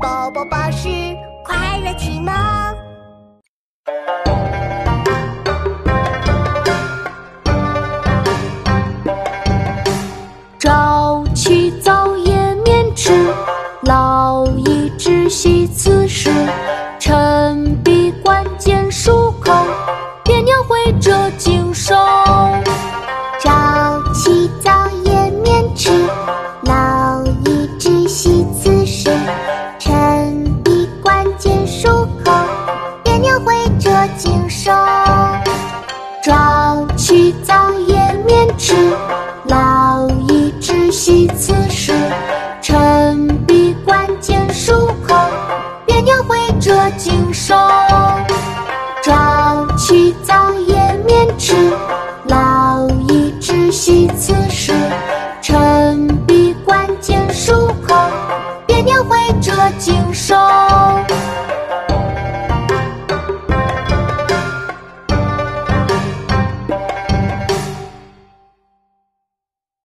宝宝巴士快乐启蒙。周早起早夜免迟，劳逸知悉此事。臣必关键疏口，别鸟会折颈兽。早起早夜免迟，劳逸知悉此事。臣必关键疏口，别鸟会折颈兽。